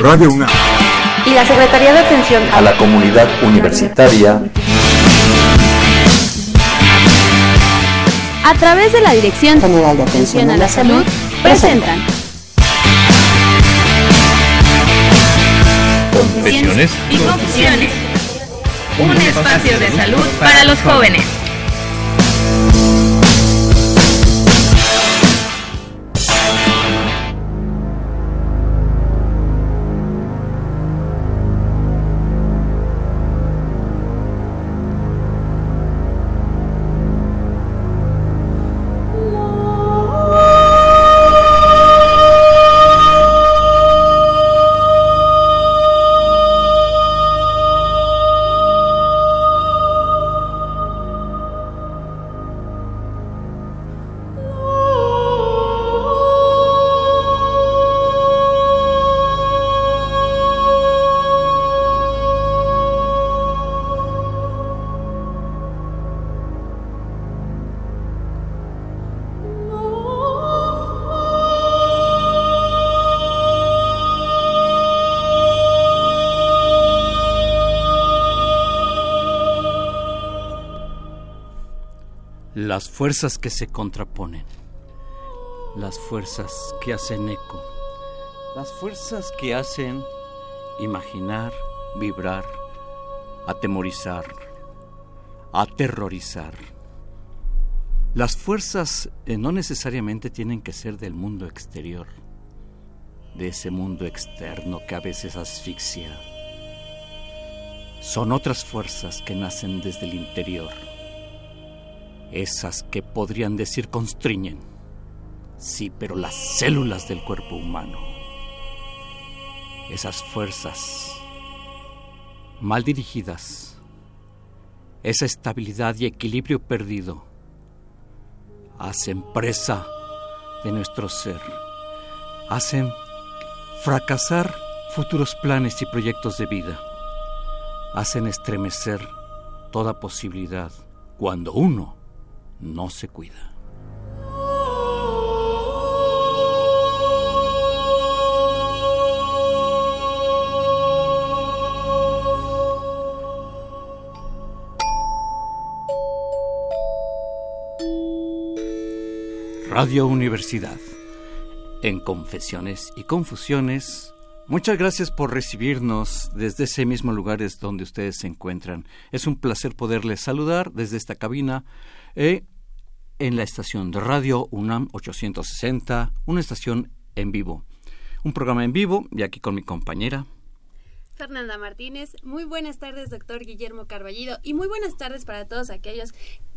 Radio UNAM. Y la Secretaría de Atención a la Comunidad Universitaria. A través de la Dirección General de Atención a la Salud presentan. Confesiones. Y Confusiones, un espacio de salud para los jóvenes. Las fuerzas que se contraponen, las fuerzas que hacen eco, las fuerzas que hacen imaginar, vibrar, atemorizar, aterrorizar. Las fuerzas eh, no necesariamente tienen que ser del mundo exterior, de ese mundo externo que a veces asfixia. Son otras fuerzas que nacen desde el interior esas que podrían decir constriñen. Sí, pero las células del cuerpo humano. Esas fuerzas mal dirigidas. Esa estabilidad y equilibrio perdido. Hacen presa de nuestro ser. Hacen fracasar futuros planes y proyectos de vida. Hacen estremecer toda posibilidad cuando uno no se cuida. Radio Universidad. En Confesiones y Confusiones, muchas gracias por recibirnos desde ese mismo lugar donde ustedes se encuentran. Es un placer poderles saludar desde esta cabina eh, en la estación de radio UNAM 860, una estación en vivo. Un programa en vivo y aquí con mi compañera. Fernanda Martínez, muy buenas tardes, doctor Guillermo Carballido, y muy buenas tardes para todos aquellos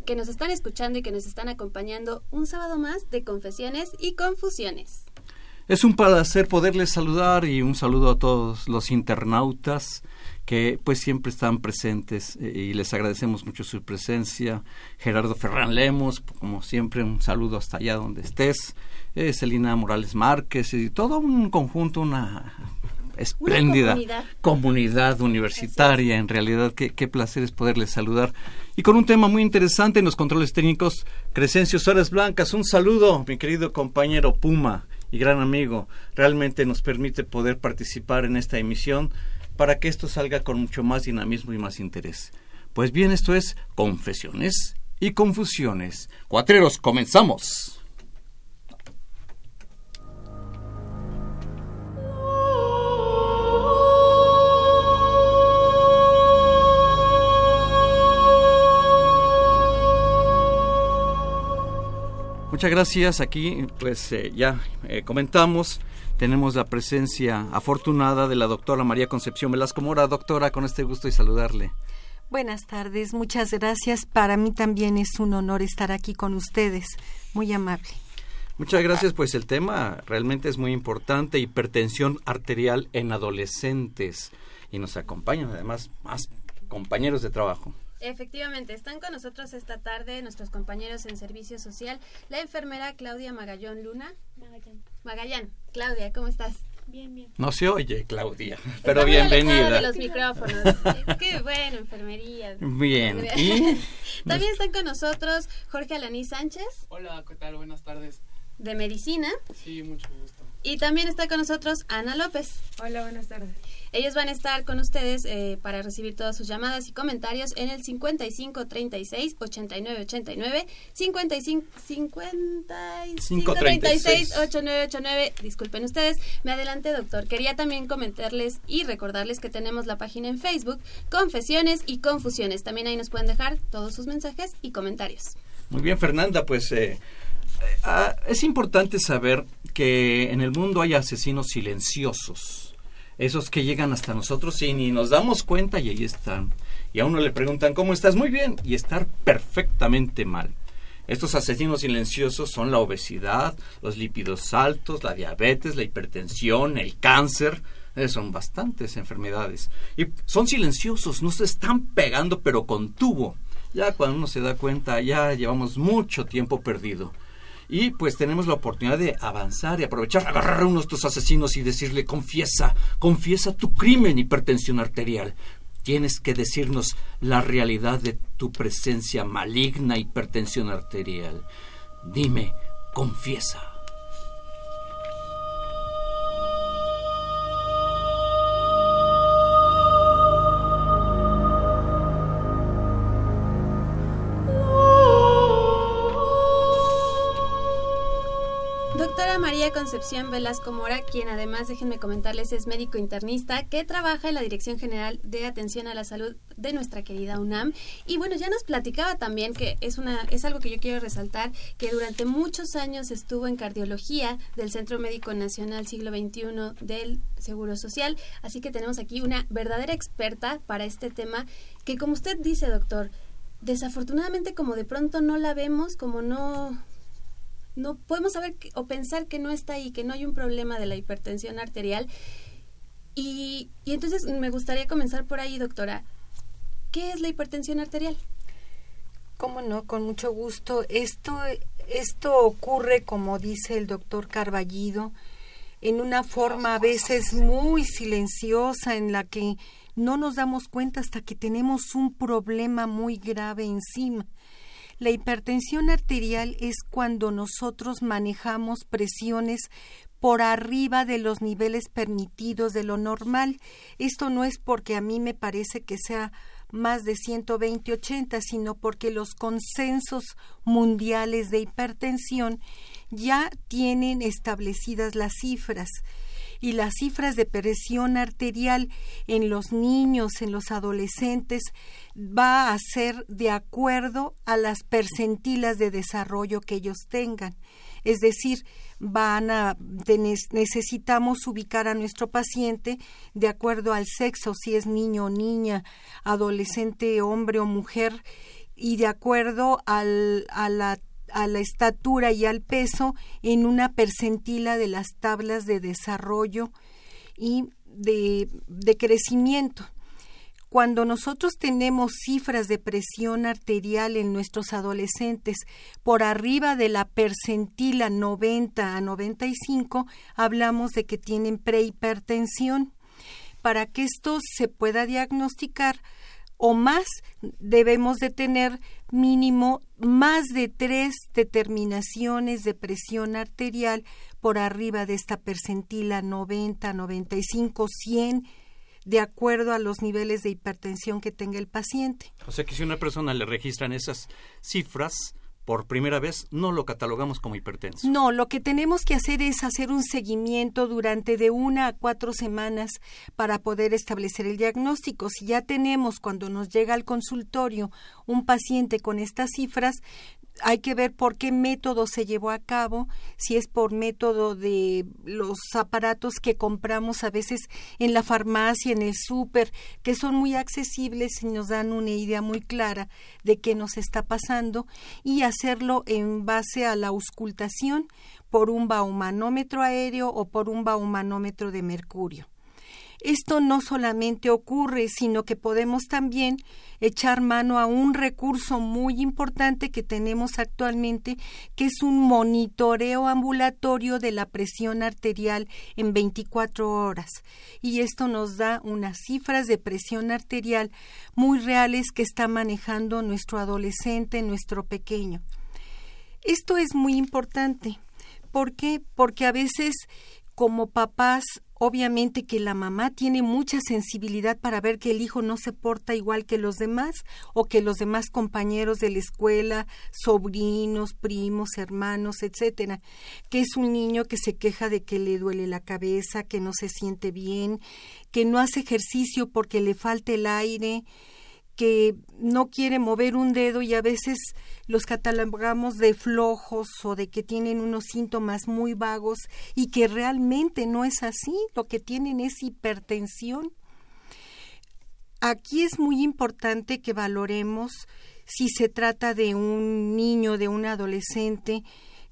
que nos están escuchando y que nos están acompañando un sábado más de Confesiones y Confusiones. Es un placer poderles saludar y un saludo a todos los internautas que pues siempre están presentes eh, y les agradecemos mucho su presencia. Gerardo Ferran Lemos, como siempre, un saludo hasta allá donde estés. Eh, Celina Morales Márquez y todo un conjunto, una espléndida comunidad. universitaria. En realidad, qué, qué placer es poderles saludar. Y con un tema muy interesante en los controles técnicos, Crescencio Suárez Blancas. Un saludo, mi querido compañero Puma y gran amigo. Realmente nos permite poder participar en esta emisión para que esto salga con mucho más dinamismo y más interés. Pues bien, esto es Confesiones y Confusiones. Cuatreros, comenzamos. Muchas gracias. Aquí, pues eh, ya eh, comentamos tenemos la presencia afortunada de la doctora María Concepción Velasco Mora. Doctora, con este gusto y saludarle. Buenas tardes, muchas gracias. Para mí también es un honor estar aquí con ustedes. Muy amable. Muchas gracias, pues el tema realmente es muy importante, hipertensión arterial en adolescentes. Y nos acompañan además más compañeros de trabajo. Efectivamente, están con nosotros esta tarde nuestros compañeros en servicio social, la enfermera Claudia Magallón Luna. Magallán. Magallán. Claudia, ¿cómo estás? Bien, bien. No se oye, Claudia, pero bienvenida. de los micrófonos. Qué bueno, enfermería. Bien. También están con nosotros Jorge Alaní Sánchez. Hola, ¿qué tal? Buenas tardes. De medicina. Sí, mucho gusto. Y también está con nosotros Ana López. Hola, buenas tardes. Ellos van a estar con ustedes eh, para recibir todas sus llamadas y comentarios en el 55 36 89 89 55 55 36 89 89. Disculpen ustedes, me adelanté, doctor. Quería también comentarles y recordarles que tenemos la página en Facebook Confesiones y Confusiones. También ahí nos pueden dejar todos sus mensajes y comentarios. Muy bien, Fernanda, pues eh, ah, es importante saber que en el mundo hay asesinos silenciosos esos que llegan hasta nosotros y ni nos damos cuenta y ahí están. Y a uno le preguntan, ¿cómo estás? Muy bien, y estar perfectamente mal. Estos asesinos silenciosos son la obesidad, los lípidos altos, la diabetes, la hipertensión, el cáncer. Eh, son bastantes enfermedades. Y son silenciosos, no se están pegando, pero con tubo. Ya cuando uno se da cuenta, ya llevamos mucho tiempo perdido. Y pues tenemos la oportunidad de avanzar y aprovechar, agarrar a uno de estos asesinos y decirle, confiesa, confiesa tu crimen, hipertensión arterial. Tienes que decirnos la realidad de tu presencia maligna, hipertensión arterial. Dime, confiesa. Concepción Velasco Mora, quien además, déjenme comentarles, es médico internista que trabaja en la Dirección General de Atención a la Salud de nuestra querida UNAM. Y bueno, ya nos platicaba también que es, una, es algo que yo quiero resaltar, que durante muchos años estuvo en cardiología del Centro Médico Nacional Siglo XXI del Seguro Social. Así que tenemos aquí una verdadera experta para este tema que, como usted dice, doctor, desafortunadamente como de pronto no la vemos, como no no podemos saber o pensar que no está ahí, que no hay un problema de la hipertensión arterial. Y, y entonces me gustaría comenzar por ahí, doctora. ¿Qué es la hipertensión arterial? Cómo no, con mucho gusto. Esto, esto ocurre, como dice el doctor Carballido, en una forma a veces muy silenciosa en la que no nos damos cuenta hasta que tenemos un problema muy grave encima. La hipertensión arterial es cuando nosotros manejamos presiones por arriba de los niveles permitidos de lo normal. Esto no es porque a mí me parece que sea más de 120-80, sino porque los consensos mundiales de hipertensión ya tienen establecidas las cifras y las cifras de presión arterial en los niños, en los adolescentes, va a ser de acuerdo a las percentilas de desarrollo que ellos tengan. Es decir, van a necesitamos ubicar a nuestro paciente de acuerdo al sexo, si es niño o niña, adolescente, hombre o mujer, y de acuerdo al, a la a la estatura y al peso en una percentila de las tablas de desarrollo y de, de crecimiento. Cuando nosotros tenemos cifras de presión arterial en nuestros adolescentes por arriba de la percentila 90 a 95, hablamos de que tienen prehipertensión. Para que esto se pueda diagnosticar, o más debemos de tener mínimo más de tres determinaciones de presión arterial por arriba de esta percentila 90, 95, 100 de acuerdo a los niveles de hipertensión que tenga el paciente. O sea que si una persona le registran esas cifras, por primera vez no lo catalogamos como hipertenso. No, lo que tenemos que hacer es hacer un seguimiento durante de una a cuatro semanas para poder establecer el diagnóstico. Si ya tenemos cuando nos llega al consultorio un paciente con estas cifras, hay que ver por qué método se llevó a cabo, si es por método de los aparatos que compramos a veces en la farmacia, en el súper, que son muy accesibles y nos dan una idea muy clara de qué nos está pasando, y hacerlo en base a la auscultación por un baumanómetro aéreo o por un baumanómetro de mercurio. Esto no solamente ocurre, sino que podemos también echar mano a un recurso muy importante que tenemos actualmente, que es un monitoreo ambulatorio de la presión arterial en 24 horas. Y esto nos da unas cifras de presión arterial muy reales que está manejando nuestro adolescente, nuestro pequeño. Esto es muy importante. ¿Por qué? Porque a veces como papás, obviamente que la mamá tiene mucha sensibilidad para ver que el hijo no se porta igual que los demás o que los demás compañeros de la escuela, sobrinos, primos, hermanos, etcétera, que es un niño que se queja de que le duele la cabeza, que no se siente bien, que no hace ejercicio porque le falta el aire, que no quiere mover un dedo y a veces los catalogamos de flojos o de que tienen unos síntomas muy vagos y que realmente no es así, lo que tienen es hipertensión. Aquí es muy importante que valoremos si se trata de un niño, de un adolescente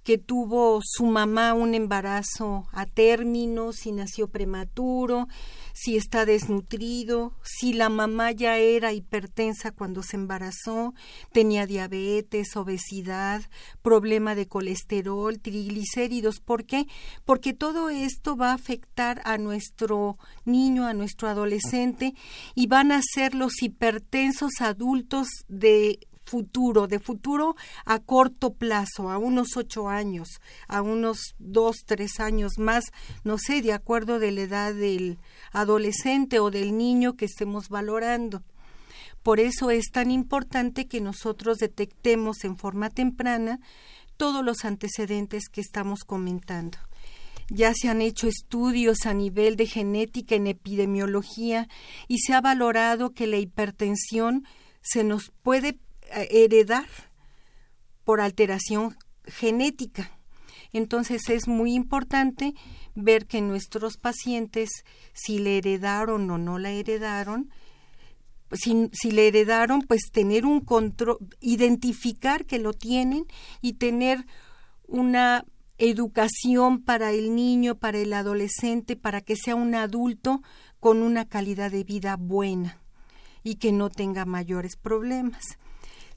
que tuvo su mamá un embarazo a término, si nació prematuro, si está desnutrido, si la mamá ya era hipertensa cuando se embarazó, tenía diabetes, obesidad, problema de colesterol, triglicéridos. ¿Por qué? Porque todo esto va a afectar a nuestro niño, a nuestro adolescente y van a ser los hipertensos adultos de futuro, de futuro a corto plazo, a unos ocho años, a unos dos, tres años más, no sé, de acuerdo de la edad del adolescente o del niño que estemos valorando. Por eso es tan importante que nosotros detectemos en forma temprana todos los antecedentes que estamos comentando. Ya se han hecho estudios a nivel de genética en epidemiología y se ha valorado que la hipertensión se nos puede heredar por alteración genética. Entonces es muy importante ver que nuestros pacientes, si le heredaron o no la heredaron, si, si le heredaron, pues tener un control, identificar que lo tienen y tener una educación para el niño, para el adolescente, para que sea un adulto con una calidad de vida buena y que no tenga mayores problemas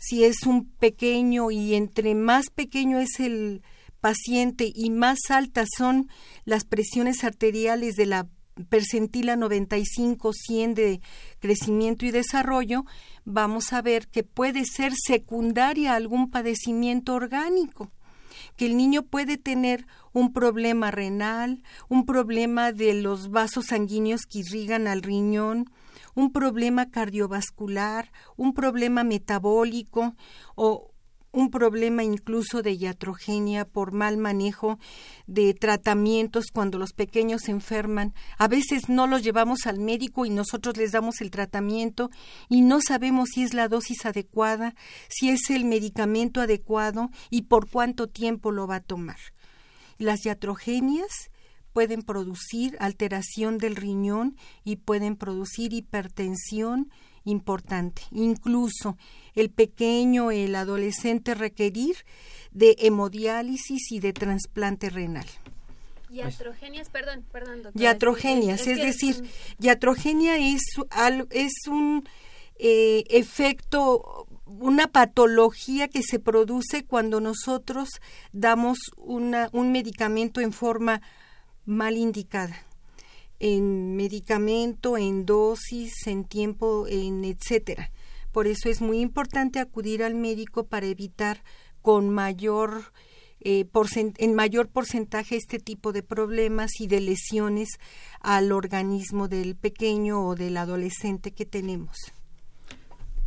si es un pequeño y entre más pequeño es el paciente y más altas son las presiones arteriales de la percentila 95-100 de crecimiento y desarrollo, vamos a ver que puede ser secundaria algún padecimiento orgánico, que el niño puede tener un problema renal, un problema de los vasos sanguíneos que irrigan al riñón, un problema cardiovascular, un problema metabólico o un problema incluso de iatrogenia por mal manejo de tratamientos cuando los pequeños se enferman. A veces no los llevamos al médico y nosotros les damos el tratamiento y no sabemos si es la dosis adecuada, si es el medicamento adecuado y por cuánto tiempo lo va a tomar. Las iatrogenias pueden producir alteración del riñón y pueden producir hipertensión importante. Incluso el pequeño, el adolescente requerir de hemodiálisis y de trasplante renal. Yatrogenias, perdón, perdón, doctora. Yatrogenias, es, decir, yatrogenia es, es un eh, efecto, una patología que se produce cuando nosotros damos una, un medicamento en forma mal indicada en medicamento, en dosis, en tiempo, en etcétera. Por eso es muy importante acudir al médico para evitar con mayor eh, en mayor porcentaje este tipo de problemas y de lesiones al organismo del pequeño o del adolescente que tenemos.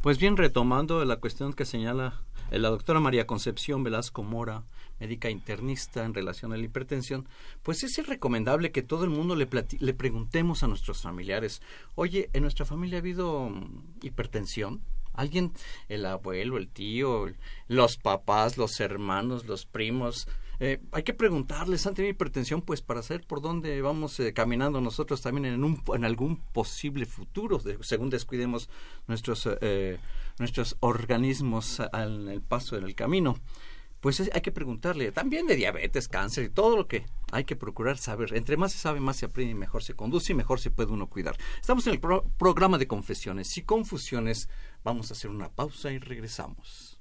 Pues bien, retomando la cuestión que señala la doctora María Concepción Velasco Mora, médica internista en relación a la hipertensión, pues es recomendable que todo el mundo le, le preguntemos a nuestros familiares, oye, ¿en nuestra familia ha habido mm, hipertensión? ¿Alguien, el abuelo, el tío, los papás, los hermanos, los primos, eh, hay que preguntarles, ¿han tenido hipertensión? Pues para saber por dónde vamos eh, caminando nosotros también en, un, en algún posible futuro, según descuidemos nuestros, eh, nuestros organismos en el paso en el camino pues hay que preguntarle también de diabetes, cáncer y todo lo que hay que procurar saber. Entre más se sabe, más se aprende y mejor se conduce y mejor se puede uno cuidar. Estamos en el programa de confesiones y confusiones. Vamos a hacer una pausa y regresamos.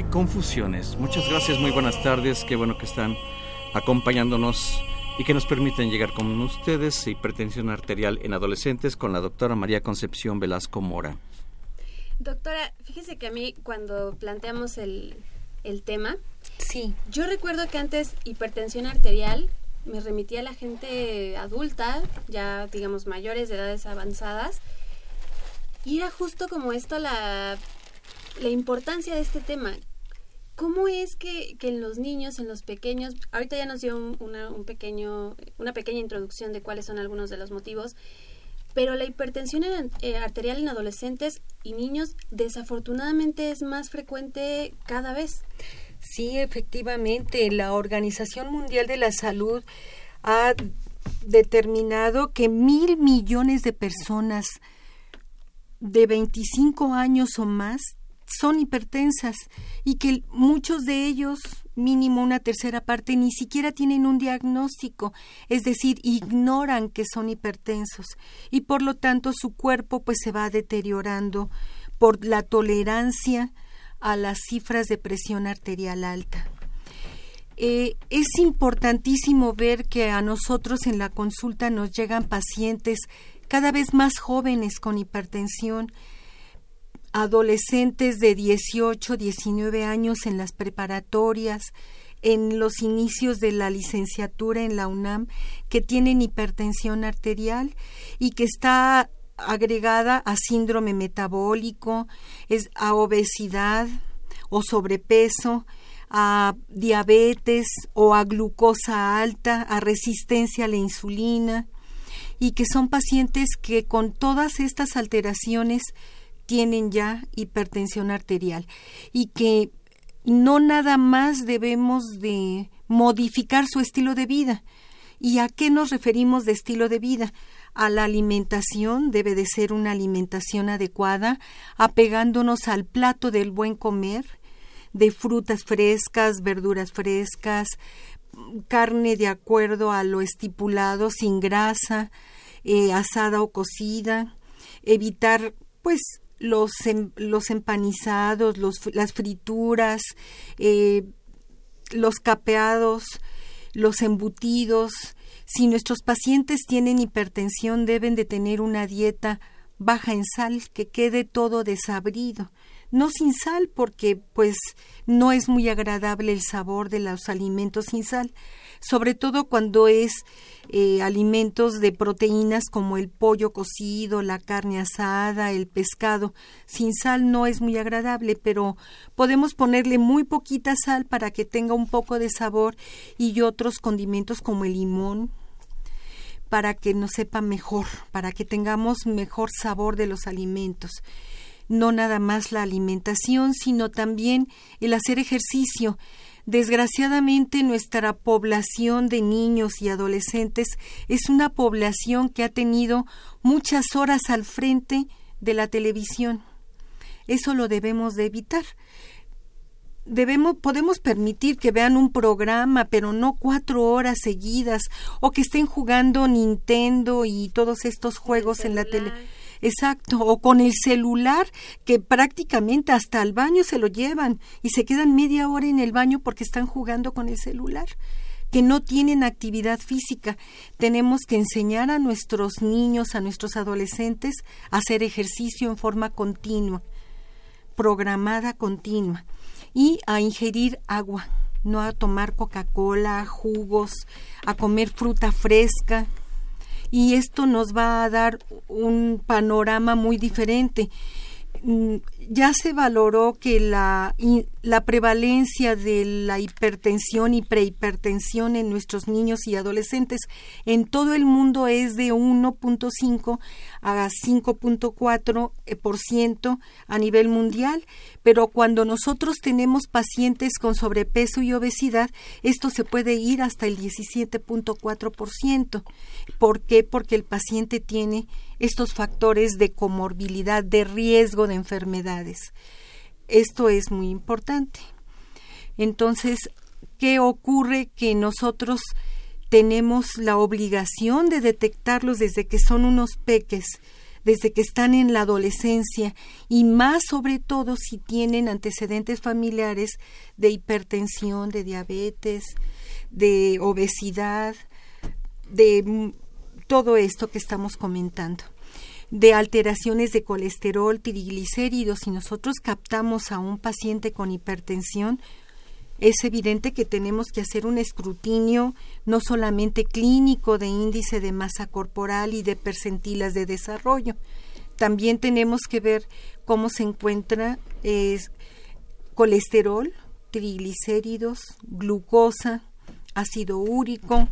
Y confusiones. Muchas gracias, muy buenas tardes, qué bueno que están acompañándonos y que nos permiten llegar con ustedes hipertensión arterial en adolescentes con la doctora María Concepción Velasco Mora. Doctora, fíjese que a mí cuando planteamos el, el tema, Sí. yo recuerdo que antes hipertensión arterial me remitía a la gente adulta, ya digamos mayores de edades avanzadas, y era justo como esto la, la importancia de este tema. ¿Cómo es que, que en los niños, en los pequeños, ahorita ya nos dio un, una, un pequeño, una pequeña introducción de cuáles son algunos de los motivos, pero la hipertensión en- eh, arterial en adolescentes y niños desafortunadamente es más frecuente cada vez. Sí, efectivamente, la Organización Mundial de la Salud ha determinado que mil millones de personas de 25 años o más son hipertensas y que muchos de ellos, mínimo una tercera parte, ni siquiera tienen un diagnóstico, es decir, ignoran que son hipertensos y por lo tanto su cuerpo pues se va deteriorando por la tolerancia a las cifras de presión arterial alta. Eh, es importantísimo ver que a nosotros en la consulta nos llegan pacientes cada vez más jóvenes con hipertensión, adolescentes de 18, 19 años en las preparatorias, en los inicios de la licenciatura en la UNAM, que tienen hipertensión arterial y que está agregada a síndrome metabólico, es a obesidad o sobrepeso, a diabetes o a glucosa alta, a resistencia a la insulina y que son pacientes que con todas estas alteraciones tienen ya hipertensión arterial y que no nada más debemos de modificar su estilo de vida. ¿Y a qué nos referimos de estilo de vida? A la alimentación, debe de ser una alimentación adecuada, apegándonos al plato del buen comer, de frutas frescas, verduras frescas, carne de acuerdo a lo estipulado, sin grasa, eh, asada o cocida, evitar pues los, em, los empanizados, los, las frituras, eh, los capeados, los embutidos. Si nuestros pacientes tienen hipertensión, deben de tener una dieta baja en sal, que quede todo desabrido. No sin sal, porque pues no es muy agradable el sabor de los alimentos sin sal, sobre todo cuando es eh, alimentos de proteínas como el pollo cocido, la carne asada, el pescado. Sin sal no es muy agradable, pero podemos ponerle muy poquita sal para que tenga un poco de sabor y otros condimentos como el limón para que nos sepa mejor, para que tengamos mejor sabor de los alimentos. No nada más la alimentación, sino también el hacer ejercicio. Desgraciadamente nuestra población de niños y adolescentes es una población que ha tenido muchas horas al frente de la televisión. Eso lo debemos de evitar. Debemos, podemos permitir que vean un programa, pero no cuatro horas seguidas, o que estén jugando Nintendo y todos estos juegos en la tele. Exacto, o con el celular que prácticamente hasta el baño se lo llevan y se quedan media hora en el baño porque están jugando con el celular que no tienen actividad física. Tenemos que enseñar a nuestros niños, a nuestros adolescentes a hacer ejercicio en forma continua, programada continua y a ingerir agua, no a tomar Coca-Cola, jugos, a comer fruta fresca, y esto nos va a dar un panorama muy diferente. Ya se valoró que la, la prevalencia de la hipertensión y prehipertensión en nuestros niños y adolescentes en todo el mundo es de 1.5 a 5.4% a nivel mundial, pero cuando nosotros tenemos pacientes con sobrepeso y obesidad, esto se puede ir hasta el 17.4%. ¿Por qué? Porque el paciente tiene estos factores de comorbilidad, de riesgo de Esto es muy importante. Entonces, ¿qué ocurre? Que nosotros tenemos la obligación de detectarlos desde que son unos peques, desde que están en la adolescencia y más sobre todo si tienen antecedentes familiares de hipertensión, de diabetes, de obesidad, de todo esto que estamos comentando de alteraciones de colesterol, triglicéridos, si nosotros captamos a un paciente con hipertensión, es evidente que tenemos que hacer un escrutinio no solamente clínico de índice de masa corporal y de percentilas de desarrollo, también tenemos que ver cómo se encuentra colesterol, triglicéridos, glucosa, ácido úrico,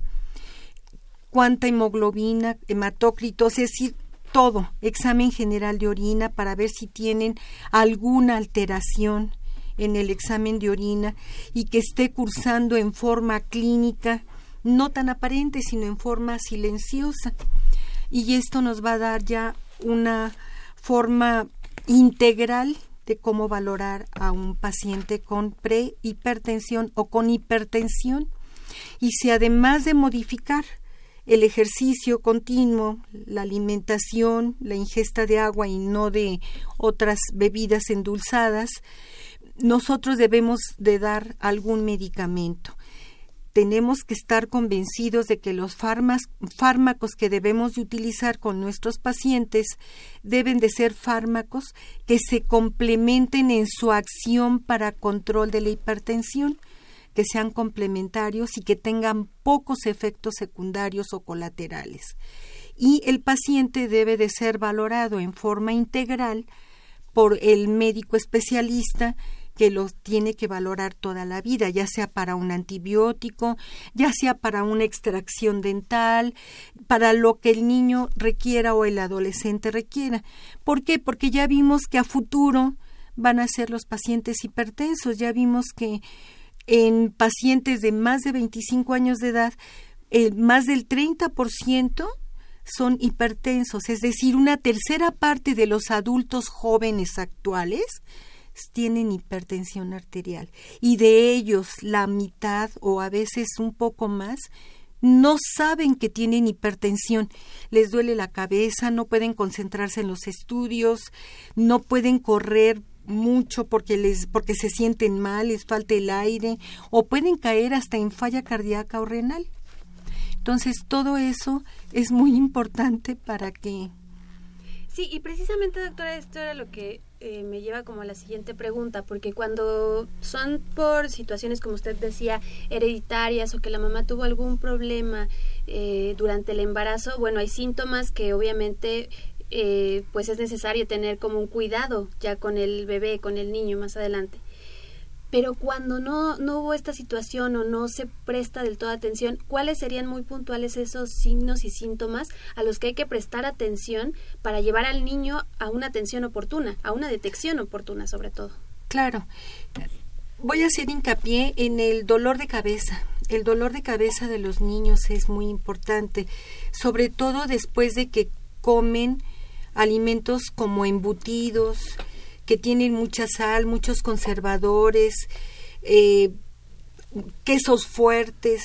cuánta hemoglobina, hematócrito, es decir, todo, examen general de orina para ver si tienen alguna alteración en el examen de orina y que esté cursando en forma clínica, no tan aparente, sino en forma silenciosa. Y esto nos va a dar ya una forma integral de cómo valorar a un paciente con prehipertensión o con hipertensión. Y si además de modificar el ejercicio continuo, la alimentación, la ingesta de agua y no de otras bebidas endulzadas, nosotros debemos de dar algún medicamento. Tenemos que estar convencidos de que los fármacos que debemos de utilizar con nuestros pacientes deben de ser fármacos que se complementen en su acción para control de la hipertensión que sean complementarios y que tengan pocos efectos secundarios o colaterales. Y el paciente debe de ser valorado en forma integral por el médico especialista que los tiene que valorar toda la vida, ya sea para un antibiótico, ya sea para una extracción dental, para lo que el niño requiera o el adolescente requiera. ¿Por qué? Porque ya vimos que a futuro van a ser los pacientes hipertensos, ya vimos que en pacientes de más de 25 años de edad, eh, más del 30% son hipertensos, es decir, una tercera parte de los adultos jóvenes actuales tienen hipertensión arterial. Y de ellos la mitad o a veces un poco más no saben que tienen hipertensión, les duele la cabeza, no pueden concentrarse en los estudios, no pueden correr mucho porque les porque se sienten mal, les falta el aire o pueden caer hasta en falla cardíaca o renal. Entonces, todo eso es muy importante para que Sí, y precisamente, doctora, esto era lo que eh, me lleva como a la siguiente pregunta, porque cuando son por situaciones, como usted decía, hereditarias o que la mamá tuvo algún problema eh, durante el embarazo, bueno, hay síntomas que obviamente eh, pues es necesario tener como un cuidado ya con el bebé, con el niño más adelante. Pero cuando no, no hubo esta situación o no se presta del todo atención, ¿cuáles serían muy puntuales esos signos y síntomas a los que hay que prestar atención para llevar al niño a una atención oportuna, a una detección oportuna sobre todo? Claro. Voy a hacer hincapié en el dolor de cabeza. El dolor de cabeza de los niños es muy importante, sobre todo después de que comen alimentos como embutidos, que tienen mucha sal, muchos conservadores, eh, quesos fuertes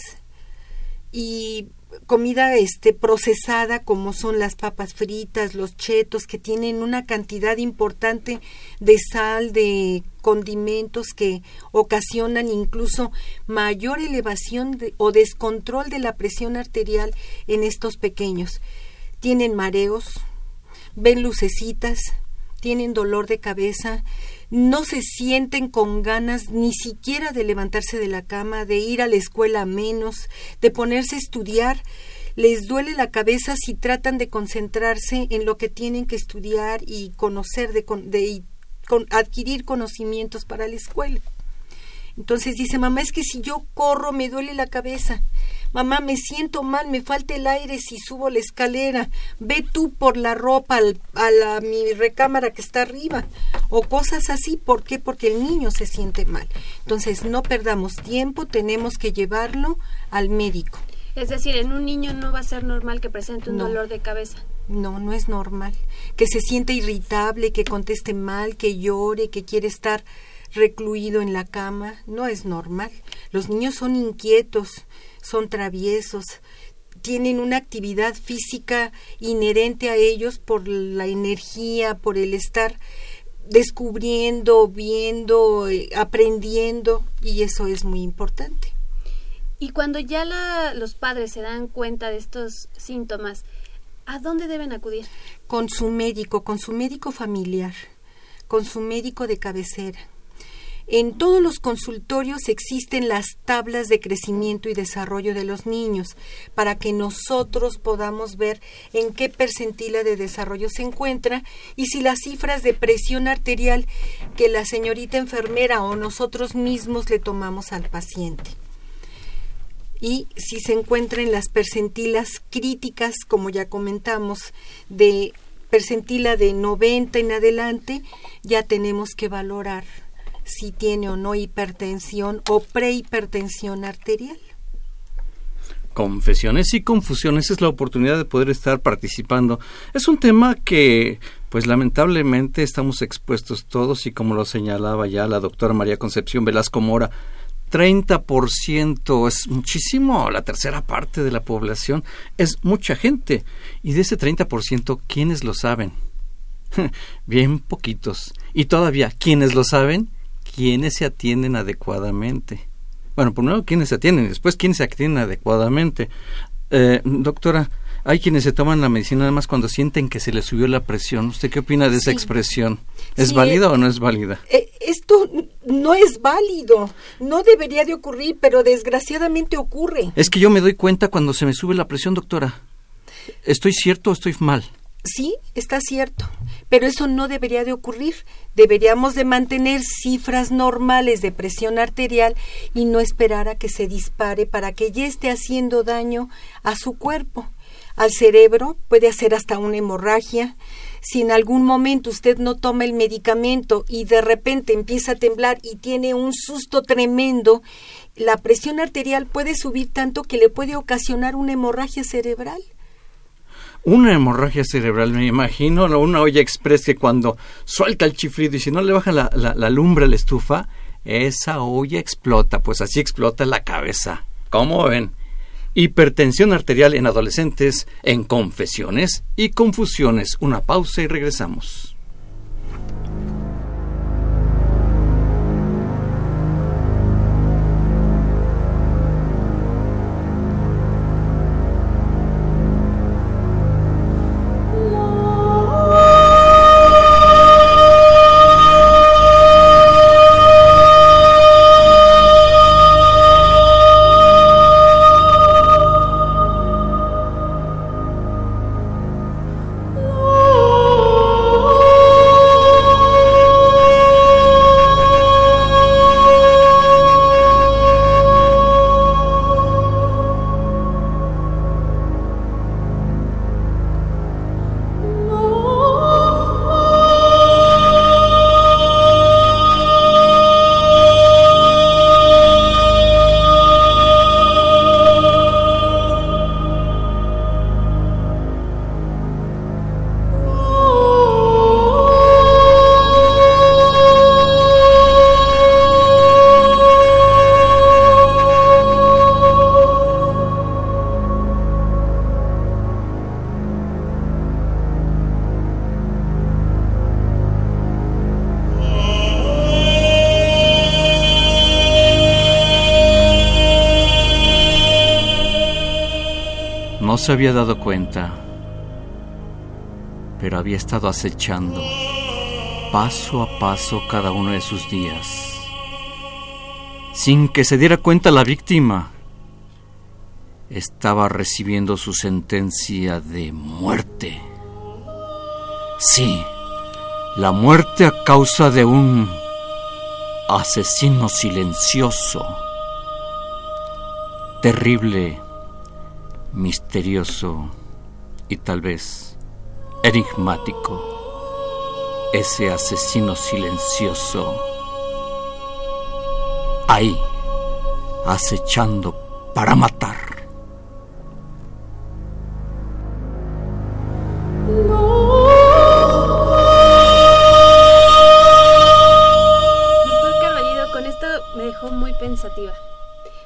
y comida este procesada como son las papas fritas, los chetos que tienen una cantidad importante de sal, de condimentos que ocasionan incluso mayor elevación o descontrol de la presión arterial en estos pequeños. Tienen mareos, ven lucecitas, tienen dolor de cabeza, no se sienten con ganas ni siquiera de levantarse de la cama, de ir a la escuela menos, de ponerse a estudiar. Les duele la cabeza si tratan de concentrarse en lo que tienen que estudiar y conocer, de, de adquirir conocimientos para la escuela. Entonces dice, mamá, es que si yo corro me duele la cabeza mamá, me siento mal, me falta el aire si subo la escalera, ve tú por la ropa a la, mi recámara que está arriba, o cosas así, ¿por qué? Porque el niño se siente mal. Entonces, no perdamos tiempo, tenemos que llevarlo al médico. Es decir, en un niño no va a ser normal que presente un dolor de cabeza. No, no es normal. Que se siente irritable, que conteste mal, que llore, que quiere estar recluido en la cama, no es normal. Los niños son inquietos, son traviesos, tienen una actividad física inherente a ellos por la energía, por el estar descubriendo, viendo, eh, aprendiendo y eso es muy importante. Y cuando ya la, los padres se dan cuenta de estos síntomas, ¿a dónde deben acudir? Con su médico, con su médico familiar, con su médico de cabecera. En todos los consultorios existen las tablas de crecimiento y desarrollo de los niños para que nosotros podamos ver en qué percentila de desarrollo se encuentra y si las cifras de presión arterial que la señorita enfermera o nosotros mismos le tomamos al paciente. Y si se encuentra en las percentilas críticas, como ya comentamos, de percentila de 90 en adelante, ya tenemos que valorar si tiene o no hipertensión o prehipertensión arterial. Confesiones y confusiones es la oportunidad de poder estar participando. Es un tema que, pues lamentablemente, estamos expuestos todos y como lo señalaba ya la doctora María Concepción Velasco Mora, 30% es muchísimo, la tercera parte de la población es mucha gente. Y de ese 30%, ¿quiénes lo saben? Bien poquitos. Y todavía, ¿quiénes lo saben? Quiénes se atienden adecuadamente. Bueno, primero quiénes se atienden, después quiénes se atienden adecuadamente. Eh, doctora, hay quienes se toman la medicina nada más cuando sienten que se les subió la presión. ¿Usted qué opina de esa expresión? ¿Es válida o no es válida? Eh, esto no es válido. No debería de ocurrir, pero desgraciadamente ocurre. Es que yo me doy cuenta cuando se me sube la presión, doctora. ¿Estoy cierto o estoy mal? Sí, está cierto, pero eso no debería de ocurrir. Deberíamos de mantener cifras normales de presión arterial y no esperar a que se dispare para que ya esté haciendo daño a su cuerpo. Al cerebro puede hacer hasta una hemorragia. Si en algún momento usted no toma el medicamento y de repente empieza a temblar y tiene un susto tremendo, la presión arterial puede subir tanto que le puede ocasionar una hemorragia cerebral una hemorragia cerebral, me imagino, una olla express que cuando suelta el chiflido y si no le baja la, la, lumbre a la estufa, esa olla explota, pues así explota la cabeza. ¿Cómo ven? Hipertensión arterial en adolescentes, en confesiones y confusiones. Una pausa y regresamos. Se había dado cuenta, pero había estado acechando paso a paso cada uno de sus días, sin que se diera cuenta la víctima. Estaba recibiendo su sentencia de muerte. Sí, la muerte a causa de un asesino silencioso, terrible misterioso y tal vez enigmático, ese asesino silencioso, ahí, acechando para matar. Doctor Carballido, con esto me dejó muy pensativa,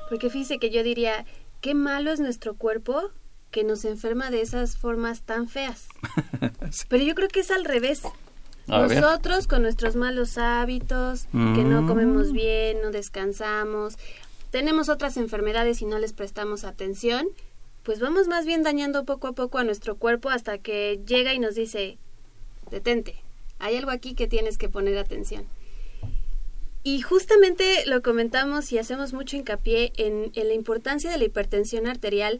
porque fíjese que yo diría, qué malo es nuestro cuerpo que nos enferma de esas formas tan feas. Pero yo creo que es al revés. Nosotros con nuestros malos hábitos, que no Mm. comemos bien, no descansamos, tenemos otras enfermedades y no les prestamos atención, pues vamos más bien dañando poco a poco a nuestro cuerpo hasta que llega y nos dice, detente, hay algo aquí que tienes que poner atención. Y justamente lo comentamos y hacemos mucho hincapié en, la importancia de la hipertensión arterial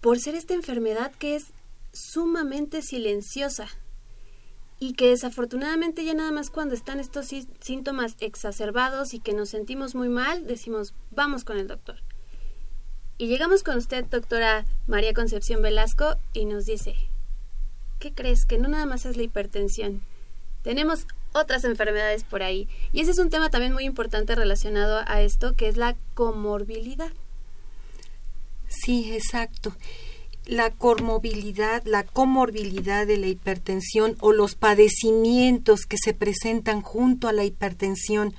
por ser esta enfermedad que es sumamente silenciosa y que desafortunadamente ya nada más cuando están estos sí- síntomas exacerbados y que nos sentimos muy mal, decimos, vamos con el doctor. Y llegamos con usted, doctora María Concepción Velasco, y nos dice, ¿qué crees? Que no nada más es la hipertensión. Tenemos otras enfermedades por ahí. Y ese es un tema también muy importante relacionado a esto, que es la comorbilidad. Sí, exacto. La comorbilidad, la comorbilidad de la hipertensión o los padecimientos que se presentan junto a la hipertensión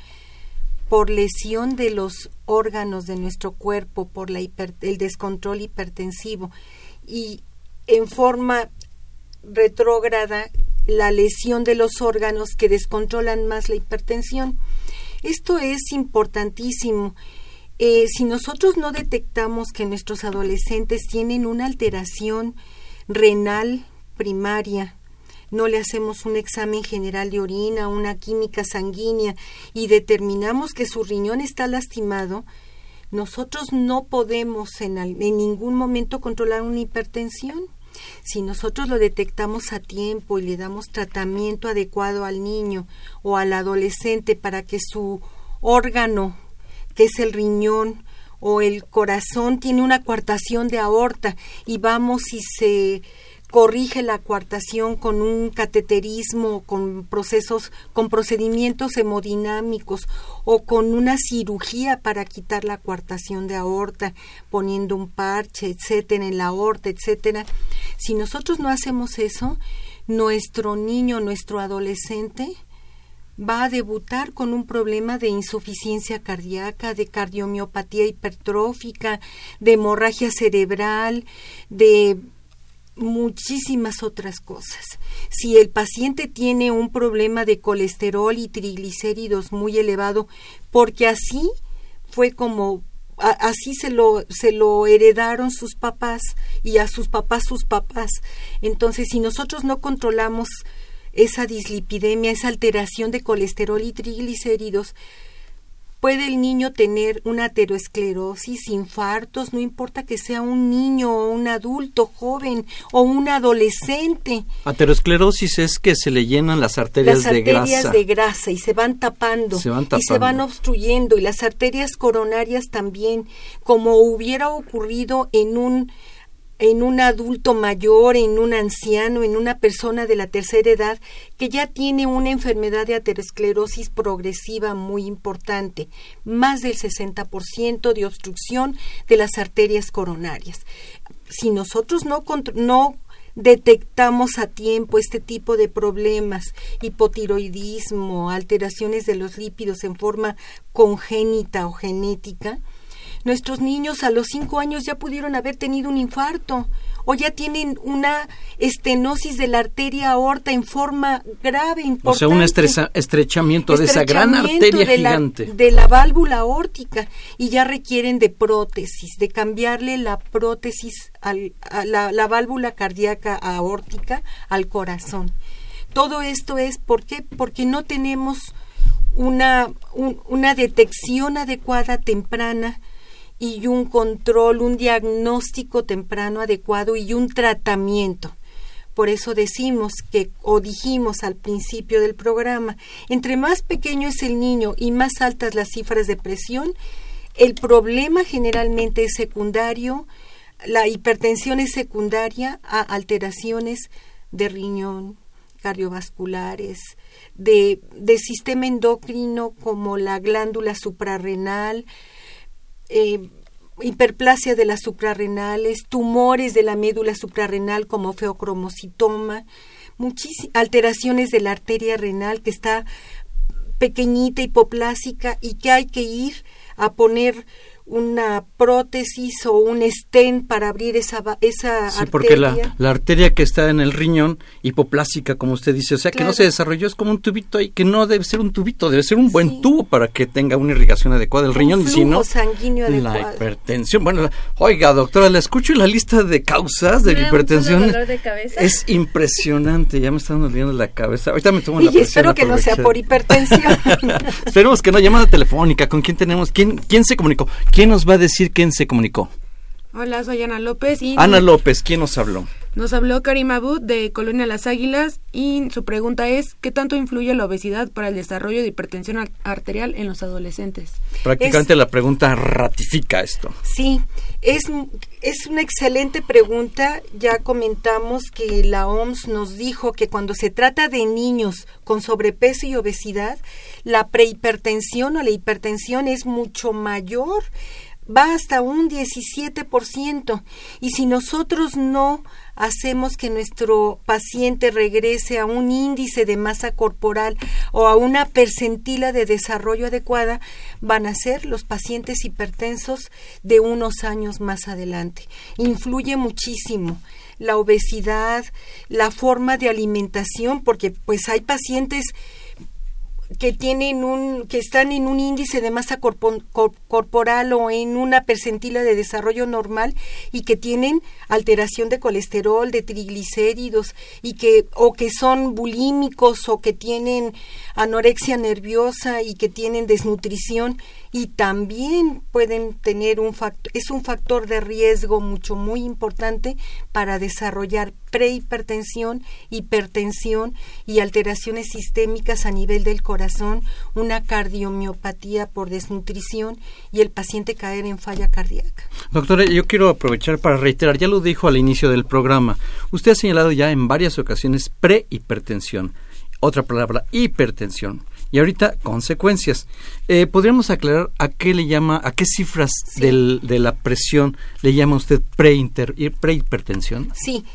por lesión de los órganos de nuestro cuerpo, por la el descontrol hipertensivo y en forma retrógrada la lesión de los órganos que descontrolan más la hipertensión. Esto es importantísimo. Eh, si nosotros no detectamos que nuestros adolescentes tienen una alteración renal primaria, no le hacemos un examen general de orina, una química sanguínea y determinamos que su riñón está lastimado, nosotros no podemos en, en ningún momento controlar una hipertensión. Si nosotros lo detectamos a tiempo y le damos tratamiento adecuado al niño o al adolescente para que su órgano, que es el riñón o el corazón, tiene una coartación de aorta y vamos y se corrige la coartación con un cateterismo, con procesos, con procedimientos hemodinámicos o con una cirugía para quitar la coartación de aorta, poniendo un parche, etcétera, en la aorta, etcétera. Si nosotros no hacemos eso, nuestro niño, nuestro adolescente, va a debutar con un problema de insuficiencia cardíaca, de cardiomiopatía hipertrófica, de hemorragia cerebral, de muchísimas otras cosas. Si el paciente tiene un problema de colesterol y triglicéridos muy elevado, porque así fue como así se lo se lo heredaron sus papás y a sus papás sus papás. Entonces, si nosotros no controlamos esa dislipidemia, esa alteración de colesterol y triglicéridos, puede el niño tener una aterosclerosis, infartos, no importa que sea un niño o un adulto joven o un adolescente. Aterosclerosis es que se le llenan las arterias, Las arterias de grasa. de grasa y se van tapando Se van y se van obstruyendo y las arterias coronarias también, como hubiera ocurrido en un en un adulto mayor, en un anciano, en una persona de la tercera edad que ya tiene una enfermedad de aterosclerosis progresiva muy importante, más del 60% de obstrucción de las arterias coronarias. Si nosotros no, no detectamos a tiempo este tipo de problemas, hipotiroidismo, alteraciones de los lípidos en forma congénita o genética, nuestros niños a los cinco años ya pudieron haber tenido un infarto o ya tienen una estenosis de la arteria aorta en forma grave, importante. O sea, un estresa- estrechamiento de esa gran arteria de la- gigante. de la válvula aórtica y ya requieren de prótesis, de cambiarle la prótesis al- a la, la válvula cardíaca aórtica al corazón. Todo esto es ¿por qué? porque no tenemos una, un- una detección adecuada temprana y un control, un diagnóstico temprano adecuado y un tratamiento. Por eso decimos que, o dijimos al principio del programa, entre más pequeño es el niño y más altas las cifras de presión, el problema generalmente es secundario, la hipertensión es secundaria a alteraciones de riñón, cardiovasculares, de, sistema endocrino como la glándula suprarrenal, eh, hiperplasia de las suprarrenales, tumores de la médula suprarrenal como feocromocitoma, alteraciones de la arteria renal que está pequeñita, hipoplásica y que hay que ir a poner una prótesis o un stent para abrir esa, esa sí, porque la, la, arteria que está en el riñón, hipoplásica, como usted dice, o sea, que no se desarrolló, es como un tubito ahí, que no debe ser un tubito, debe ser un buen tubo para que tenga una irrigación adecuada del riñón, y si no, sanguíneo la hipertensión. Bueno, oiga, doctora, la escucho y la lista de causas de la hipertensión de es impresionante, ya me está doliendo la cabeza. Ahorita me tomo la Y espero que no sea por hipertensión. Esperemos que no, llamada telefónica, ¿con quién tenemos? ¿Quién, quién se comunicó? ¿Quién nos va a decir quién se comunicó? Hola, soy Ana López y... Ana López, ¿quién nos habló? Nos habló Karim Abud de Colonia Las Águilas y su pregunta es ¿qué tanto influye la obesidad para el desarrollo de hipertensión arterial en los adolescentes? Prácticamente la pregunta ratifica esto. Sí, es, es una excelente pregunta. Ya comentamos que la OMS nos dijo que cuando se trata de niños con sobrepeso y obesidad, la prehipertensión o la hipertensión es mucho mayor va hasta un 17%. Y si nosotros no hacemos que nuestro paciente regrese a un índice de masa corporal o a una percentila de desarrollo adecuada, van a ser los pacientes hipertensos de unos años más adelante. Influye muchísimo la obesidad, la forma de alimentación, porque pues hay pacientes que tienen un que están en un índice de masa corporal o en una percentila de desarrollo normal y que tienen alteración de colesterol, de triglicéridos y que o que son bulímicos o que tienen anorexia nerviosa y que tienen desnutrición y también pueden tener un factor, es un factor de riesgo mucho muy importante para desarrollar prehipertensión, hipertensión y alteraciones sistémicas a nivel del corazón, una cardiomiopatía por desnutrición y el paciente caer en falla cardíaca. Doctora, yo quiero aprovechar para reiterar, ya lo dijo al inicio del programa, usted ha señalado ya en varias ocasiones prehipertensión, otra palabra, hipertensión y ahorita consecuencias. Eh, ¿Podríamos aclarar a qué le llama, a qué cifras del, de la presión le llama usted prehipertensión? sí,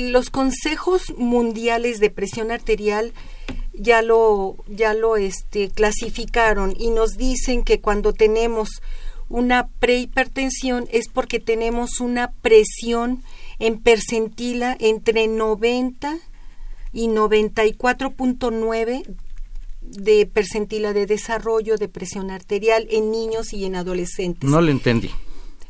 los consejos mundiales de presión arterial ya lo ya lo este clasificaron y nos dicen que cuando tenemos una prehipertensión es porque tenemos una presión en percentila entre 90 y 94.9 de percentila de desarrollo de presión arterial en niños y en adolescentes. No le entendí.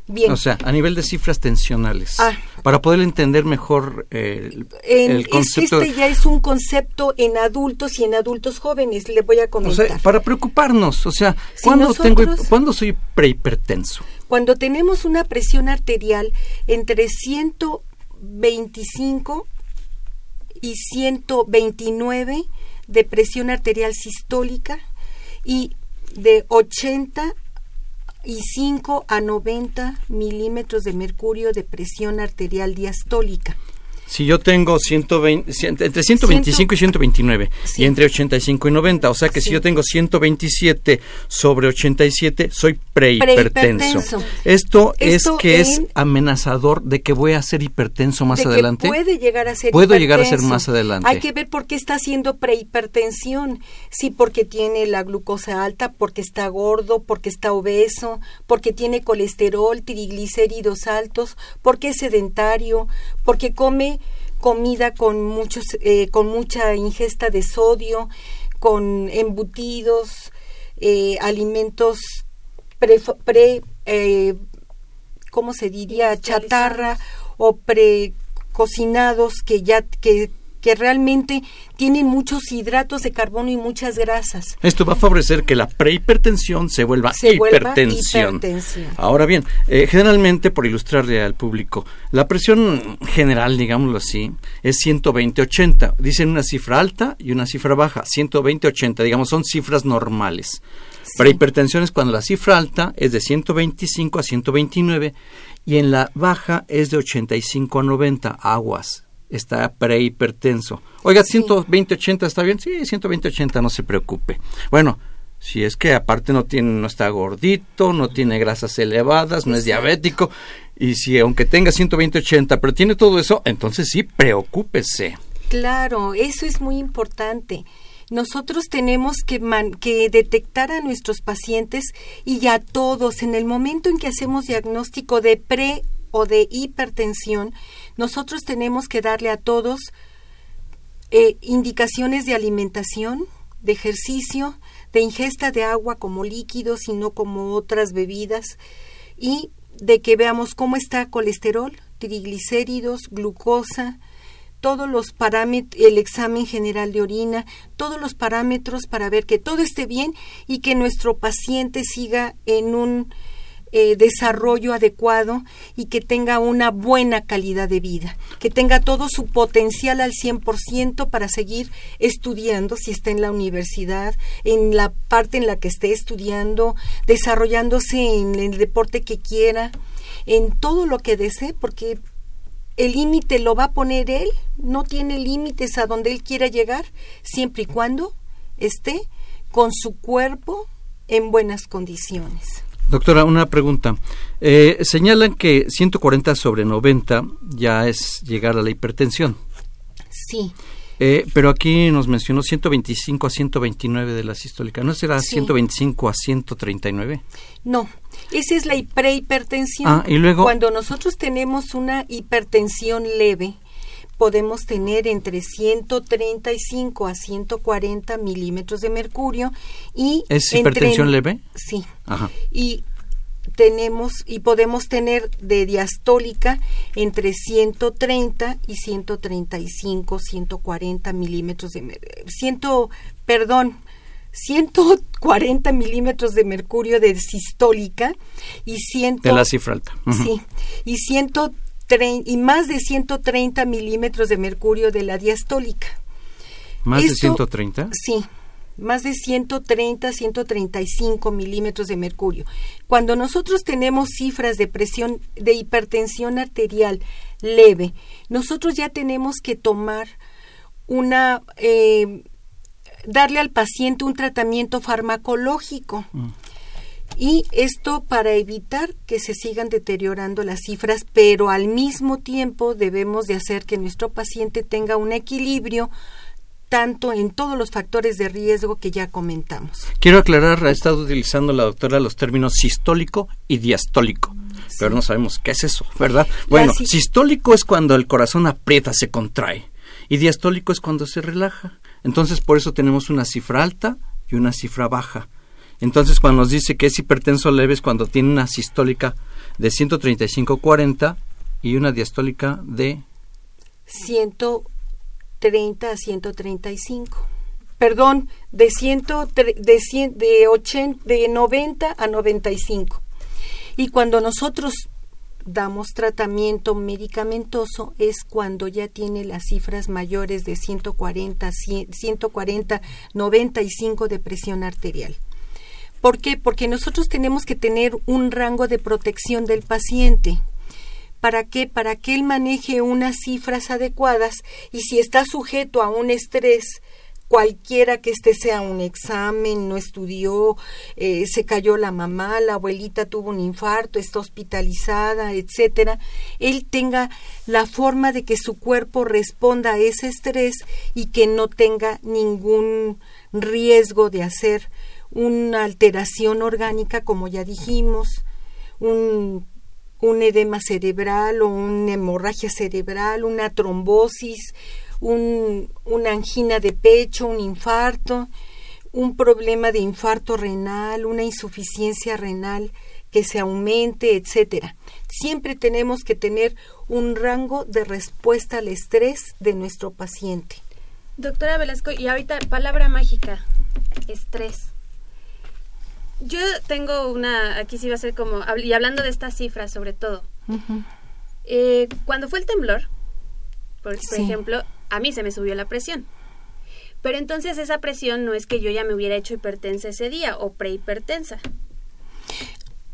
Bien. O sea, a nivel de cifras tensionales. Ah. para poder entender mejor eh, el concepto. Este ya es un concepto en adultos y en adultos jóvenes, le voy a comentar. O sea, para preocuparnos, o sea, ¿cuándo, tengo, ¿cuándo soy prehipertenso? Cuando tenemos una presión arterial entre 125 y 129 de presión arterial sistólica y de 80 y 5 a 90 milímetros de mercurio de presión arterial diastólica. Si yo tengo 120, entre 125 y 129 y entre 85 y 90, o sea que si yo tengo 127 sobre 87, soy prehipertenso. Esto, es que es amenazador de que voy a ser hipertenso más adelante. puede llegar a ser Puedo llegar a ser más adelante. Hay que ver por qué está haciendo prehipertensión. Sí, porque tiene la glucosa alta, porque está gordo, porque está obeso, porque tiene colesterol, triglicéridos altos, porque es sedentario, porque come comida con muchos eh, con mucha ingesta de sodio con embutidos eh, alimentos pre, pre eh, cómo se diría chatarra o precocinados que ya que que realmente tienen muchos hidratos de carbono y muchas grasas. Esto va a favorecer que la prehipertensión se vuelva, hipertensión. Ahora bien, eh, generalmente, por ilustrarle al público, la presión general, digámoslo así, es 120-80. Dicen una cifra alta y una cifra baja. 120-80, digamos, son cifras normales. Prehipertensión es cuando la cifra alta es de 125 a 129 y en la baja es de 85 a 90 aguas está prehipertenso. Oiga, 120-80 está bien. Sí, 120-80, no se preocupe. Bueno, si es que aparte no tiene no está gordito, no tiene grasas elevadas, no es diabético y si aunque tenga 120-80, pero tiene todo eso, entonces sí preocúpese. Claro, eso es muy importante. nosotros tenemos que, que detectar a nuestros pacientes y a todos en el momento en que hacemos diagnóstico de pre o de hipertensión, nosotros tenemos que darle a todos eh, indicaciones de alimentación, de ejercicio, de ingesta de agua como líquidos y no como otras bebidas, y de que veamos cómo está colesterol, triglicéridos, glucosa, todos los parámetros, el examen general de orina, todos los parámetros para ver que todo esté bien y que nuestro paciente siga en un eh, desarrollo adecuado y que tenga una buena calidad de vida, que tenga todo su potencial al 100% para seguir estudiando, si está en la universidad, en la parte en la que esté estudiando, desarrollándose en el deporte que quiera, en todo lo que desee, porque el límite lo va a poner él, no tiene límites a donde él quiera llegar, siempre y cuando esté con su cuerpo en buenas condiciones. Doctora, una pregunta. Eh, señalan que 140 sobre 90 ya es llegar a la hipertensión. Sí. Eh, pero aquí nos mencionó 125 a 129 de la sistólica. ¿No será 125 a 139? No, esa es la prehipertensión. Ah, y luego. Cuando nosotros tenemos una hipertensión leve, podemos tener entre 135 a 140 milímetros de mercurio y ¿Es hipertensión leve? Sí. Y tenemos y podemos tener de diastólica entre 130 y 135, 140 milímetros de ciento, perdón, 140 milímetros de mercurio de sistólica y ciento de la cifra alta. Sí, y ciento y más de 130 milímetros de mercurio de la diastólica. ¿Más de 130? Sí, más de 130, 135 milímetros de mercurio. Cuando nosotros tenemos cifras de presión de hipertensión arterial leve, nosotros ya tenemos que tomar una, eh, darle al paciente un tratamiento farmacológico. Mm y esto para evitar que se sigan deteriorando las cifras, pero al mismo tiempo debemos de hacer que nuestro paciente tenga un equilibrio tanto en todos los factores de riesgo que ya comentamos. Quiero aclarar, ha estado utilizando la doctora los términos sistólico y diastólico, pero no sabemos qué es eso, ¿verdad? Bueno, sistólico es cuando el corazón aprieta, se contrae, y diastólico es cuando se relaja. Entonces, por eso tenemos una cifra alta y una cifra baja. Entonces, cuando nos dice que es hipertenso leve es cuando tiene una sistólica de 135-40 y una diastólica de 130 a 135. Perdón, de, ciento, de, de, 80, de 90 a 95. Y cuando nosotros damos tratamiento medicamentoso es cuando ya tiene las cifras mayores de 140, 140, 95 de presión arterial. ¿Por qué? Porque nosotros tenemos que tener un rango de protección del paciente. ¿Para qué? Para que él maneje unas cifras adecuadas y si está sujeto a un estrés, cualquiera que este sea un examen, no estudió, eh, se cayó la mamá, la abuelita tuvo un infarto, está hospitalizada, etcétera, él tenga la forma de que su cuerpo responda a ese estrés y que no tenga ningún riesgo de hacer una alteración orgánica, como ya dijimos, un, un edema cerebral o una hemorragia cerebral, una trombosis, un, una angina de pecho, un infarto, un problema de infarto renal, una insuficiencia renal que se aumente, etcétera. Siempre tenemos que tener un rango de respuesta al estrés de nuestro paciente. Doctora Velasco, y ahorita palabra mágica, estrés. Yo tengo una, aquí sí va a ser como, y hablando de estas cifras sobre todo. Eh, cuando fue el temblor, por, ejemplo, a mí se me subió la presión. Pero entonces esa presión no es que yo ya me hubiera hecho hipertensa ese día o prehipertensa.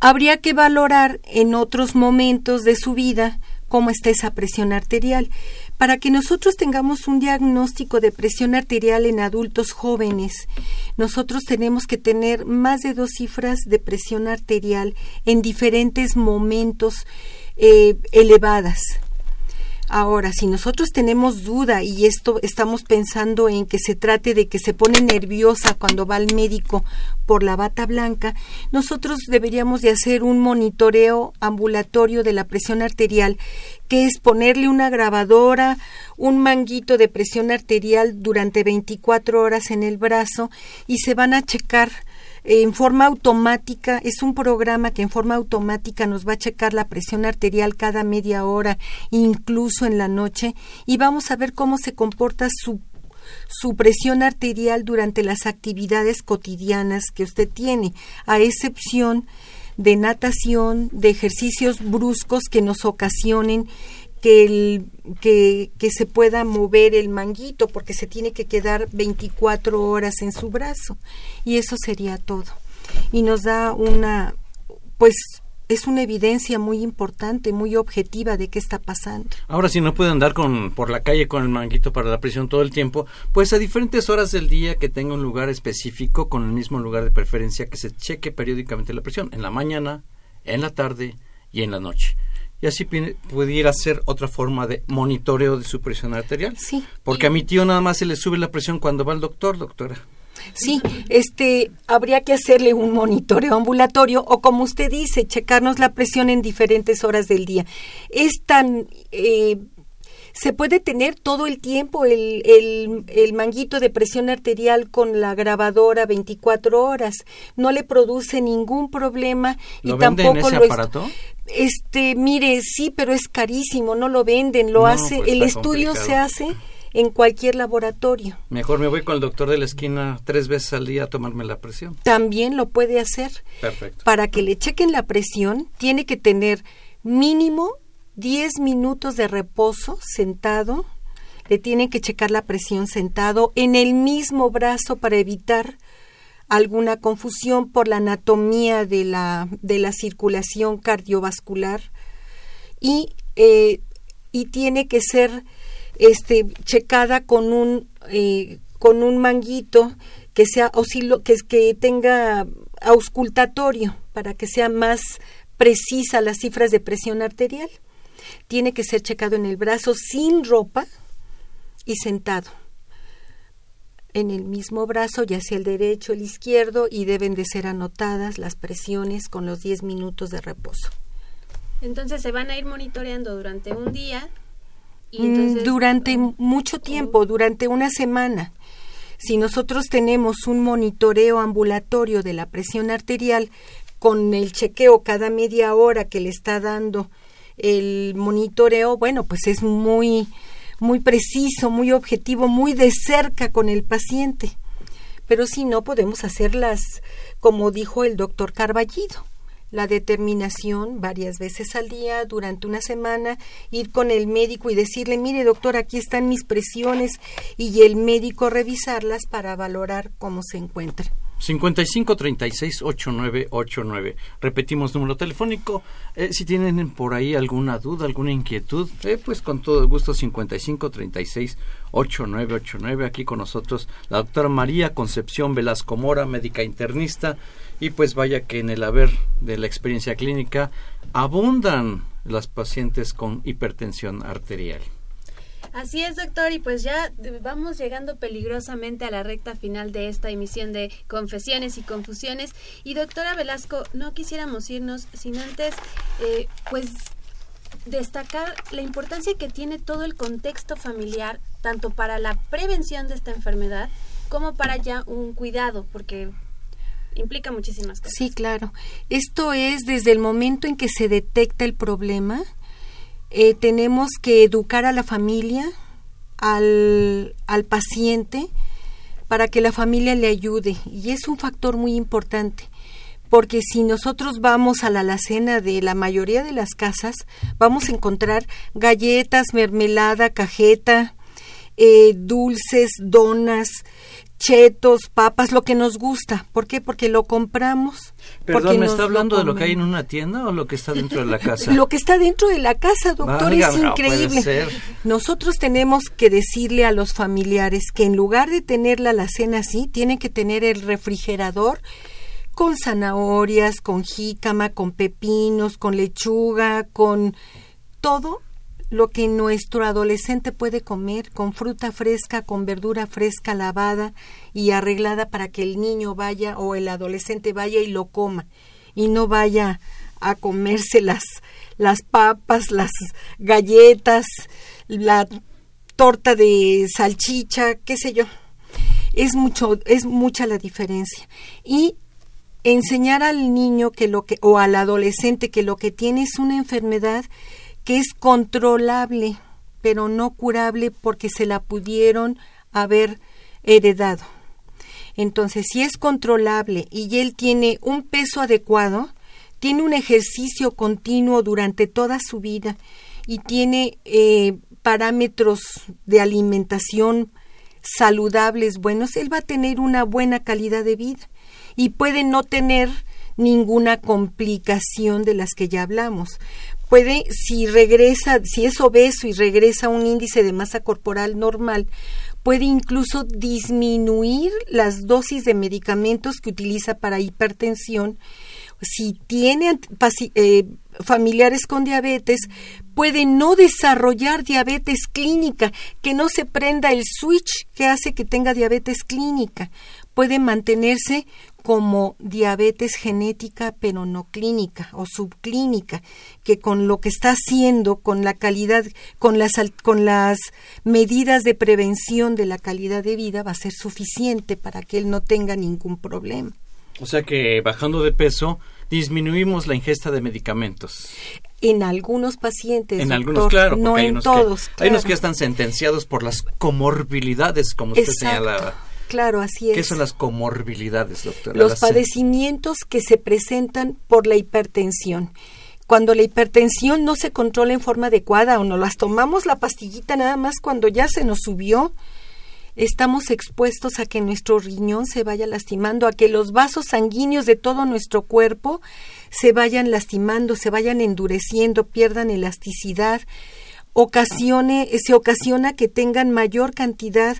Habría que valorar en otros momentos de su vida cómo está esa presión arterial. Para que nosotros tengamos un diagnóstico de presión arterial en adultos jóvenes, nosotros tenemos que tener más de dos cifras de presión arterial en diferentes momentos eh, elevadas. Ahora, si nosotros tenemos duda y esto estamos pensando en que se trate de que se pone nerviosa cuando va al médico por la bata blanca, nosotros deberíamos de hacer un monitoreo ambulatorio de la presión arterial, que es ponerle una grabadora, un manguito de presión arterial durante 24 horas en el brazo y se van a checar en forma automática, es un programa que en forma automática nos va a checar la presión arterial cada media hora, incluso en la noche, y vamos a ver cómo se comporta su su presión arterial durante las actividades cotidianas que usted tiene, a excepción de natación, de ejercicios bruscos que nos ocasionen que, el, que, que, se pueda mover el manguito porque se tiene que quedar 24 horas en su brazo. Y eso sería todo. Y nos da una pues es una evidencia muy importante, muy objetiva de qué está pasando. Ahora, si no puede andar con, por la calle con el manguito para la presión todo el tiempo, pues a diferentes horas del día que tenga un lugar específico con el mismo lugar de preferencia que se cheque periódicamente la presión, en la mañana, en la tarde y en la noche y así pudiera ser otra forma de monitoreo de su presión arterial. Sí. Porque a mi tío nada más se le sube la presión cuando va al doctor, doctora. Sí, este, habría que hacerle un monitoreo ambulatorio o como usted dice, checarnos la presión en diferentes horas del día. Es tan eh, se puede tener todo el tiempo el, el, el, manguito de presión arterial con la grabadora 24 horas. No le produce ningún problema y tampoco ese lo aparato? Este, mire, sí, pero es carísimo, no lo venden, lo No, hace, pues el estudio complicado. se hace en cualquier laboratorio. Mejor me voy con el doctor de la esquina tres veces al día a tomarme la presión. También lo puede hacer. Perfecto. Para que le chequen la presión, tiene que tener mínimo 10 minutos de reposo sentado. Le tienen que checar la presión sentado en el mismo brazo para evitar alguna confusión por la anatomía de la, de la circulación cardiovascular y, eh, y tiene que ser este, checada con un, eh, con un manguito que sea oscilo, que, que tenga auscultatorio para que sea más precisa las cifras de presión arterial. Tiene que ser checado en el brazo sin ropa y sentado en el mismo brazo, ya sea el derecho el izquierdo, y deben de ser anotadas las presiones con los 10 minutos de reposo. Entonces se van a ir monitoreando durante un día y Mm, entonces durante mucho tiempo, durante una semana. Si nosotros tenemos un monitoreo ambulatorio de la presión arterial con el chequeo cada media hora que le está dando el monitoreo, bueno, pues es muy muy preciso, muy objetivo, muy de cerca con el paciente. Pero si no podemos hacerlas como dijo el doctor Carballido, la determinación varias veces al día durante una semana, ir con el médico y decirle, mire doctor, aquí están mis presiones y el médico revisarlas para valorar cómo se encuentra. 55 36 8989. Repetimos número telefónico. Eh, si tienen por ahí alguna duda, alguna inquietud, eh, pues con todo gusto 55 36 8989. Aquí con nosotros la doctora María Concepción Velasco Mora, médica internista. Y pues vaya que en el haber de la experiencia clínica abundan las pacientes con hipertensión arterial. Así es, doctor, y pues ya vamos llegando peligrosamente a la recta final de esta emisión de Confesiones y Confusiones. Y doctora Velasco, no quisiéramos irnos sin antes, eh, pues, destacar la importancia que tiene todo el contexto familiar, tanto para la prevención de esta enfermedad como para ya un cuidado, porque implica muchísimas cosas. Sí, claro. Esto es desde el momento en que se detecta el problema, eh, tenemos que educar a la familia, al, al paciente, para que la familia le ayude. Y es un factor muy importante, porque si nosotros vamos a la alacena de la mayoría de las casas, vamos a encontrar galletas, mermelada, cajeta, eh, dulces, donas, chetos, papas, lo que nos gusta. ¿Por qué? Porque lo compramos. porque Perdón, ¿me está hablando de lo que hay en una tienda o lo que está dentro de la casa? Lo que está dentro de la casa, doctor, Válgame, es no puede increíble. ser. Nosotros tenemos que decirle a los familiares que en lugar de tener la alacena así, tienen que tener el refrigerador con zanahorias, con jícama, con pepinos, con lechuga, con todo lo que nuestro adolescente puede comer con fruta fresca, con verdura fresca lavada y arreglada para que el niño vaya o el adolescente vaya y lo coma y no vaya a comerse las, las papas, las galletas, la torta de salchicha, qué sé yo. Es mucho, es mucha la diferencia. Y enseñar al niño que lo que, o al adolescente que lo que tiene es una enfermedad es controlable, pero no curable porque se la pudieron haber heredado. Entonces, si es controlable y él tiene un peso adecuado, tiene un ejercicio continuo durante toda su vida y tiene eh, parámetros de alimentación saludables buenos, él va a tener una buena calidad de vida y puede no tener ninguna complicación de las que ya hablamos. Puede, si regresa, si es obeso y regresa a un índice de masa corporal normal, puede incluso disminuir las dosis de medicamentos que utiliza para hipertensión. Si tiene eh, familiares con diabetes, puede no desarrollar diabetes clínica, que no se prenda el switch que hace que tenga diabetes clínica. Puede mantenerse como diabetes genética pero no clínica o subclínica, que con lo que está haciendo, con la calidad, con las, con las medidas de prevención de la calidad de vida va a ser suficiente para que él no tenga ningún problema. O sea que bajando de peso disminuimos la ingesta de medicamentos. En algunos pacientes. En algunos, claro. No en todos. Hay unos que están sentenciados por las comorbilidades, como usted señalaba. Claro, así es. ¿Qué son las comorbilidades, doctora? Los padecimientos que se presentan por la hipertensión. Cuando la hipertensión no se controla en forma adecuada o no las tomamos la pastillita nada más cuando ya se nos subió, estamos expuestos a que nuestro riñón se vaya lastimando, a que los vasos sanguíneos de todo nuestro cuerpo se vayan lastimando, se vayan endureciendo, pierdan elasticidad, ocasione, se ocasiona que tengan mayor cantidad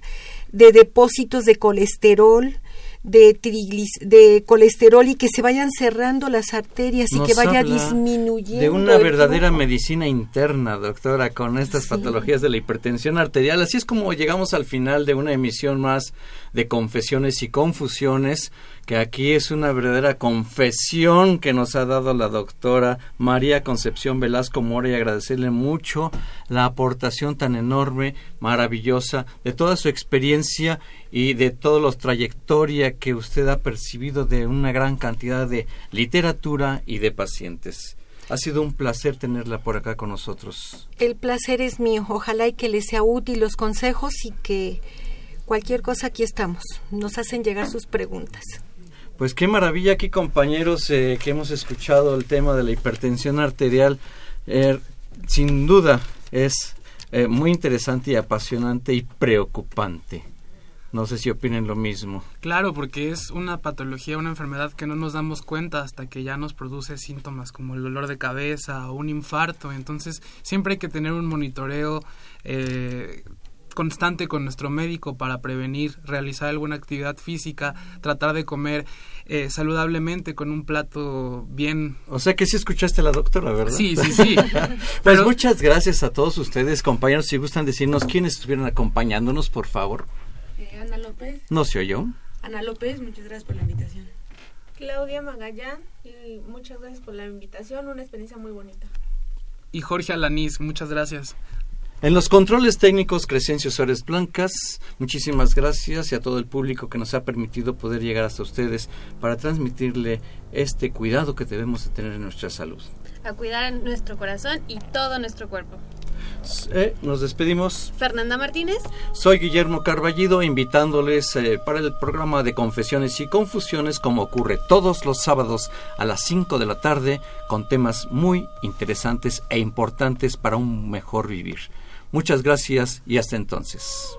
de depósitos de colesterol, de, de colesterol y que se vayan cerrando las arterias y que vaya disminuyendo. De una verdadera medicina interna, doctora, con estas patologías de la hipertensión arterial. Así es como llegamos al final de una emisión más de confesiones y confusiones, que aquí es una verdadera confesión que nos ha dado la doctora María Concepción Velasco Mora y agradecerle mucho la aportación tan enorme, maravillosa, de toda su experiencia y de toda la trayectoria que usted ha percibido de una gran cantidad de literatura y de pacientes. Ha sido un placer tenerla por acá con nosotros. El placer es mío. Ojalá y que le sea útil los consejos y que cualquier cosa aquí estamos. Nos hacen llegar sus preguntas. Pues qué maravilla aquí compañeros eh, que hemos escuchado el tema de la hipertensión arterial. Eh, sin duda es eh, muy interesante y apasionante y preocupante. No sé si opinen lo mismo. Claro, porque es una patología, una enfermedad que no nos damos cuenta hasta que ya nos produce síntomas como el dolor de cabeza o un infarto. Entonces, siempre hay que tener un monitoreo eh, constante con nuestro médico para prevenir, realizar alguna actividad física, tratar de comer eh, saludablemente con un plato bien. O sea que sí escuchaste a la doctora, ¿verdad? Sí, sí, sí. pues muchas gracias a todos ustedes, compañeros. Si gustan decirnos quiénes estuvieron acompañándonos, por favor. Ana López. ¿No se oyó? Ana López, muchas gracias por la invitación. Claudia Magallán, y muchas gracias por la invitación, una experiencia muy bonita. Y Jorge Alanís, muchas gracias. En los controles técnicos, Crescencio Suárez Blancas, muchísimas gracias y a todo el público que nos ha permitido poder llegar hasta ustedes para transmitirle este cuidado que debemos de tener en nuestra salud. A cuidar nuestro corazón y todo nuestro cuerpo. Eh, nos despedimos. Fernanda Martínez. Soy Guillermo Carballido, invitándoles eh, para el programa de Confesiones y Confusiones, como ocurre todos los sábados a las 5 de la tarde, con temas muy interesantes e importantes para un mejor vivir. Muchas gracias y hasta entonces.